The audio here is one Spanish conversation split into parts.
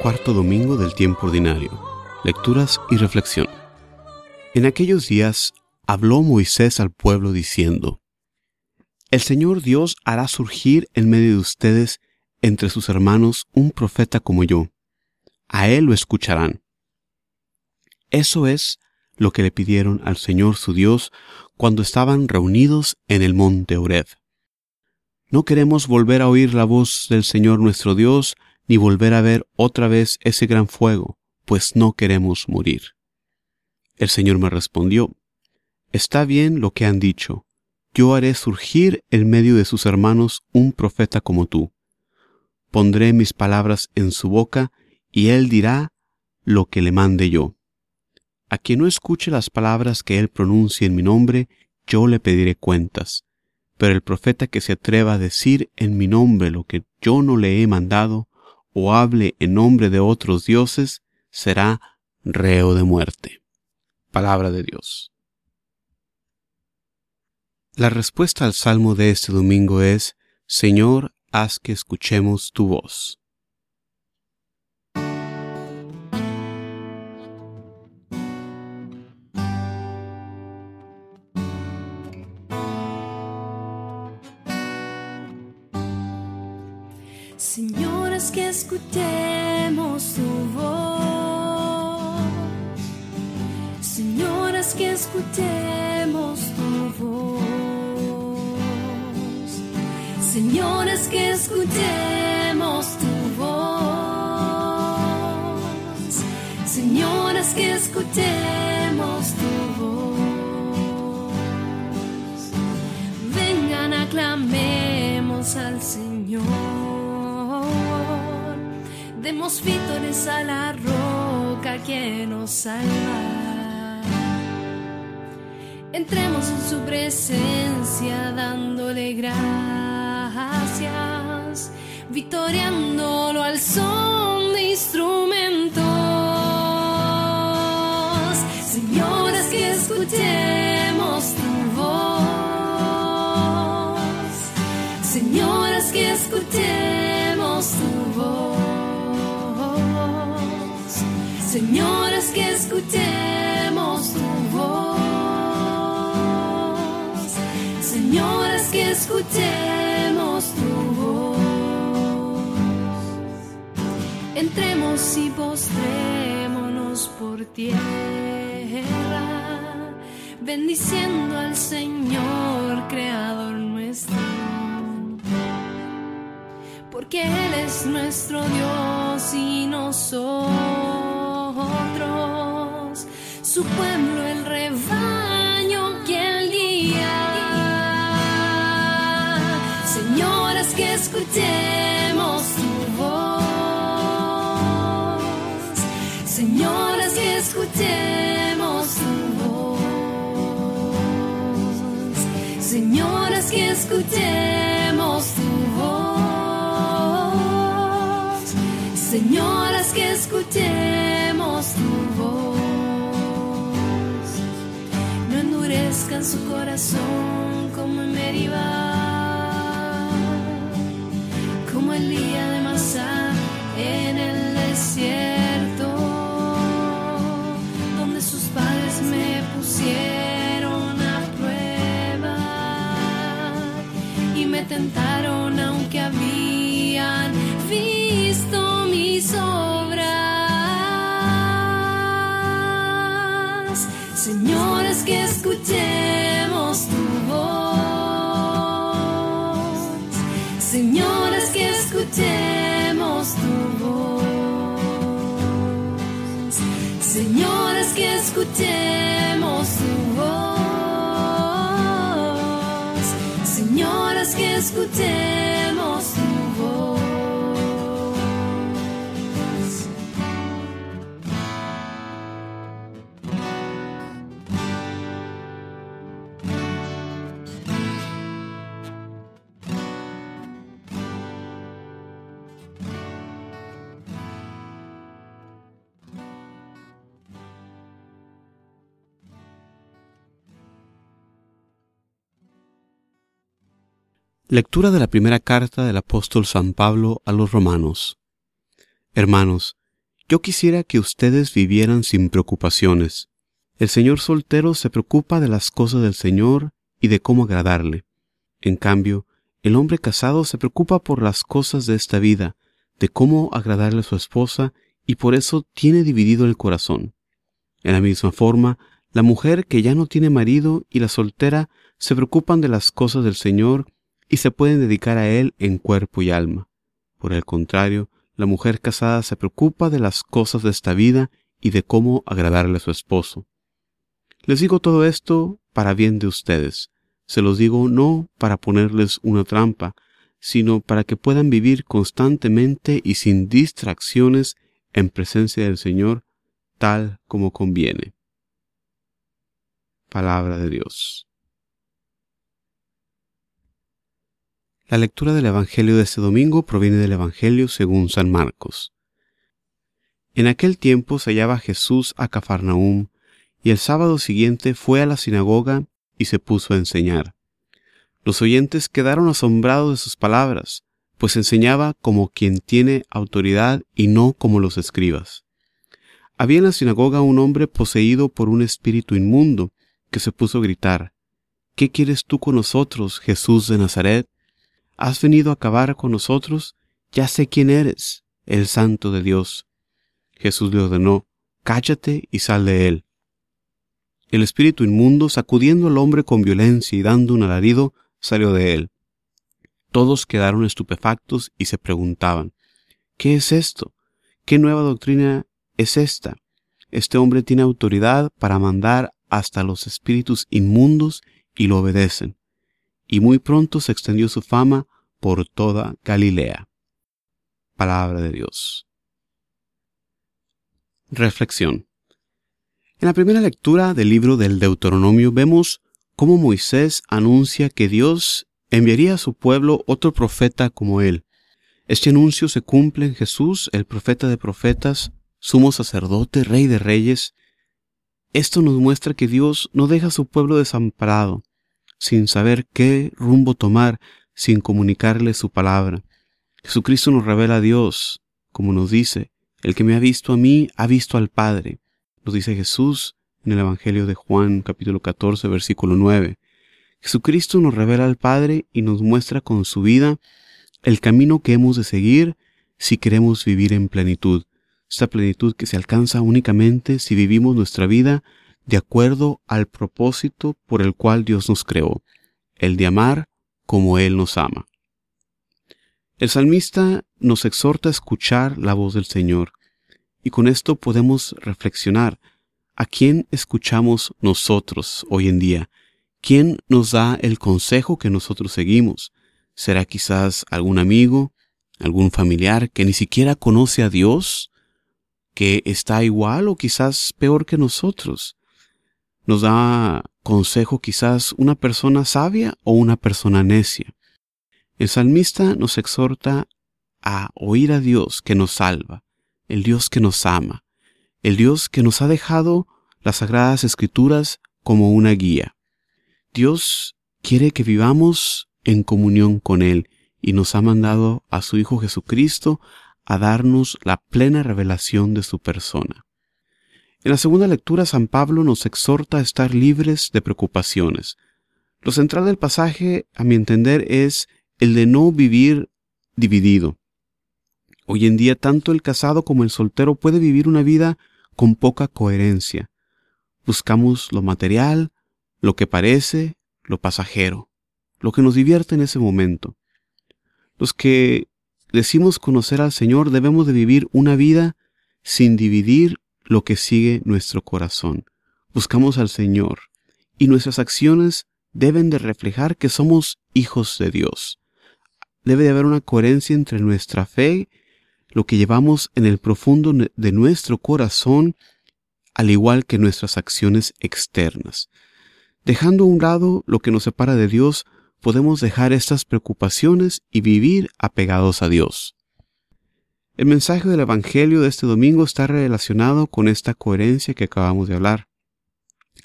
cuarto domingo del tiempo ordinario. Lecturas y reflexión. En aquellos días habló Moisés al pueblo diciendo, El Señor Dios hará surgir en medio de ustedes entre sus hermanos un profeta como yo. A él lo escucharán. Eso es lo que le pidieron al Señor su Dios cuando estaban reunidos en el monte Oreb. No queremos volver a oír la voz del Señor nuestro Dios, ni volver a ver otra vez ese gran fuego, pues no queremos morir. El Señor me respondió, Está bien lo que han dicho, yo haré surgir en medio de sus hermanos un profeta como tú. Pondré mis palabras en su boca, y él dirá lo que le mande yo. A quien no escuche las palabras que él pronuncie en mi nombre, yo le pediré cuentas. Pero el profeta que se atreva a decir en mi nombre lo que yo no le he mandado, o hable en nombre de otros dioses, será reo de muerte. Palabra de Dios. La respuesta al salmo de este domingo es, Señor, haz que escuchemos tu voz. Escuchemos tu voz. Señor, haz que escuchemos tu voz. Señor, haz que escuchemos tu voz. Vengan, aclamemos al Señor. Demos vítores a la roca que nos salva. Entremos en su presencia dándole gracias, victoriándolo al son de instrumentos. Señores, que escuchemos tu voz. Señores, que escuchemos tu voz. Señores, que escuchemos escuchemos tu voz. Entremos y postrémonos por tierra, bendiciendo al Señor, Creador nuestro porque Él es nuestro Dios y nosotros, su pueblo, el rebaño escuchemos tu voz. Señores, que escuchemos tu voz. Señoras, que escuchemos tu voz. No endurezcan su corazón pusieron a prueba y me tentaron aunque habían visto mis obras. Señores, que escuchemos tu voz. Señores, que escuchemos tu voz. Señores, que escuchemos Señores, Lectura de la primera carta del apóstol San Pablo a los romanos. Hermanos, Yo quisiera que ustedes vivieran sin preocupaciones. El señor soltero se preocupa de las cosas del Señor y de cómo agradarle. En cambio, el hombre casado se preocupa por las cosas de esta vida, de cómo agradarle a su esposa, y por eso tiene dividido el corazón. En la misma forma, la mujer que ya no tiene marido y la soltera se preocupan de las cosas del Señor y se pueden dedicar a Él en cuerpo y alma. Por el contrario, la mujer casada se preocupa de las cosas de esta vida y de cómo agradarle a su esposo. Les digo todo esto para bien de ustedes. Se los digo no para ponerles una trampa, sino para que puedan vivir constantemente y sin distracciones en presencia del Señor, tal como conviene. Palabra de Dios. La lectura del Evangelio de este domingo proviene del Evangelio según San Marcos. En aquel tiempo se hallaba Jesús a Cafarnaúm, y el sábado siguiente fue a la sinagoga y se puso a enseñar. Los oyentes quedaron asombrados de sus palabras, pues enseñaba como quien tiene autoridad y no como los escribas. Había en la sinagoga un hombre poseído por un espíritu inmundo, que se puso a gritar, ¿Qué quieres tú con nosotros, Jesús de Nazaret? ¿Has venido a acabar con nosotros? Ya sé quién eres, el santo de Dios. Jesús le ordenó, Cállate y sal de él. El espíritu inmundo, sacudiendo al hombre con violencia y dando un alarido, salió de él. Todos quedaron estupefactos y se preguntaban, ¿qué es esto? ¿Qué nueva doctrina es esta? Este hombre tiene autoridad para mandar hasta los espíritus inmundos y lo obedecen y muy pronto se extendió su fama por toda Galilea. Palabra de Dios. Reflexión. En la primera lectura del libro del Deuteronomio vemos cómo Moisés anuncia que Dios enviaría a su pueblo otro profeta como él. Este anuncio se cumple en Jesús, el profeta de profetas, sumo sacerdote, rey de reyes. Esto nos muestra que Dios no deja a su pueblo desamparado, sin saber qué rumbo tomar, sin comunicarle su palabra. Jesucristo nos revela a Dios, como nos dice, el que me ha visto a mí ha visto al Padre. Nos dice Jesús en el Evangelio de Juan capítulo 14 versículo 9. Jesucristo nos revela al Padre y nos muestra con su vida el camino que hemos de seguir si queremos vivir en plenitud. Esta plenitud que se alcanza únicamente si vivimos nuestra vida de acuerdo al propósito por el cual Dios nos creó, el de amar como Él nos ama. El salmista nos exhorta a escuchar la voz del Señor, y con esto podemos reflexionar a quién escuchamos nosotros hoy en día, quién nos da el consejo que nosotros seguimos. ¿Será quizás algún amigo, algún familiar que ni siquiera conoce a Dios, que está igual o quizás peor que nosotros? Nos da consejo quizás una persona sabia o una persona necia. El salmista nos exhorta a oír a Dios que nos salva, el Dios que nos ama, el Dios que nos ha dejado las sagradas escrituras como una guía. Dios quiere que vivamos en comunión con Él y nos ha mandado a su Hijo Jesucristo a darnos la plena revelación de su persona. En la segunda lectura, San Pablo nos exhorta a estar libres de preocupaciones. Lo central del pasaje, a mi entender, es el de no vivir dividido. Hoy en día, tanto el casado como el soltero puede vivir una vida con poca coherencia. Buscamos lo material, lo que parece, lo pasajero, lo que nos divierte en ese momento. Los que decimos conocer al Señor debemos de vivir una vida sin dividir lo que sigue nuestro corazón. Buscamos al Señor y nuestras acciones deben de reflejar que somos hijos de Dios. Debe de haber una coherencia entre nuestra fe, lo que llevamos en el profundo de nuestro corazón, al igual que nuestras acciones externas. Dejando a un lado lo que nos separa de Dios, podemos dejar estas preocupaciones y vivir apegados a Dios. El mensaje del Evangelio de este domingo está relacionado con esta coherencia que acabamos de hablar.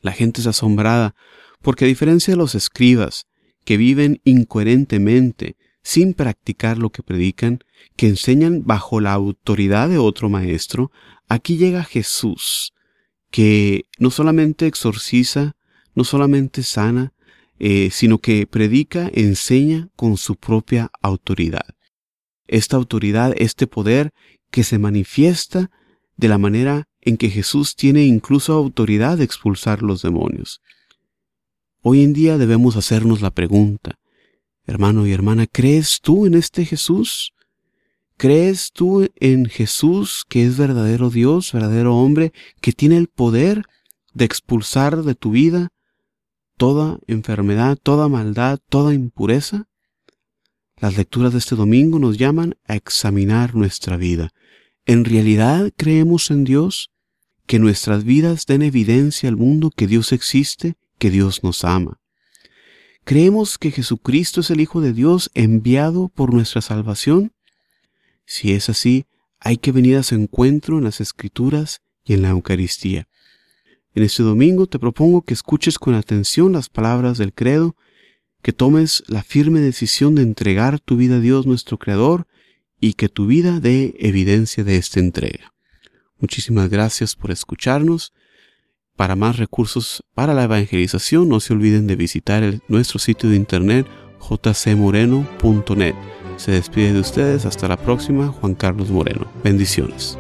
La gente es asombrada porque a diferencia de los escribas, que viven incoherentemente, sin practicar lo que predican, que enseñan bajo la autoridad de otro maestro, aquí llega Jesús, que no solamente exorciza, no solamente sana, eh, sino que predica, enseña con su propia autoridad. Esta autoridad, este poder que se manifiesta de la manera en que Jesús tiene incluso autoridad de expulsar los demonios. Hoy en día debemos hacernos la pregunta, hermano y hermana, ¿crees tú en este Jesús? ¿Crees tú en Jesús que es verdadero Dios, verdadero hombre, que tiene el poder de expulsar de tu vida toda enfermedad, toda maldad, toda impureza? Las lecturas de este domingo nos llaman a examinar nuestra vida. ¿En realidad creemos en Dios? ¿Que nuestras vidas den evidencia al mundo que Dios existe, que Dios nos ama? ¿Creemos que Jesucristo es el Hijo de Dios enviado por nuestra salvación? Si es así, hay que venir a su encuentro en las Escrituras y en la Eucaristía. En este domingo te propongo que escuches con atención las palabras del credo, que tomes la firme decisión de entregar tu vida a Dios nuestro Creador y que tu vida dé evidencia de esta entrega. Muchísimas gracias por escucharnos. Para más recursos para la evangelización no se olviden de visitar nuestro sitio de internet jcmoreno.net. Se despide de ustedes hasta la próxima, Juan Carlos Moreno. Bendiciones.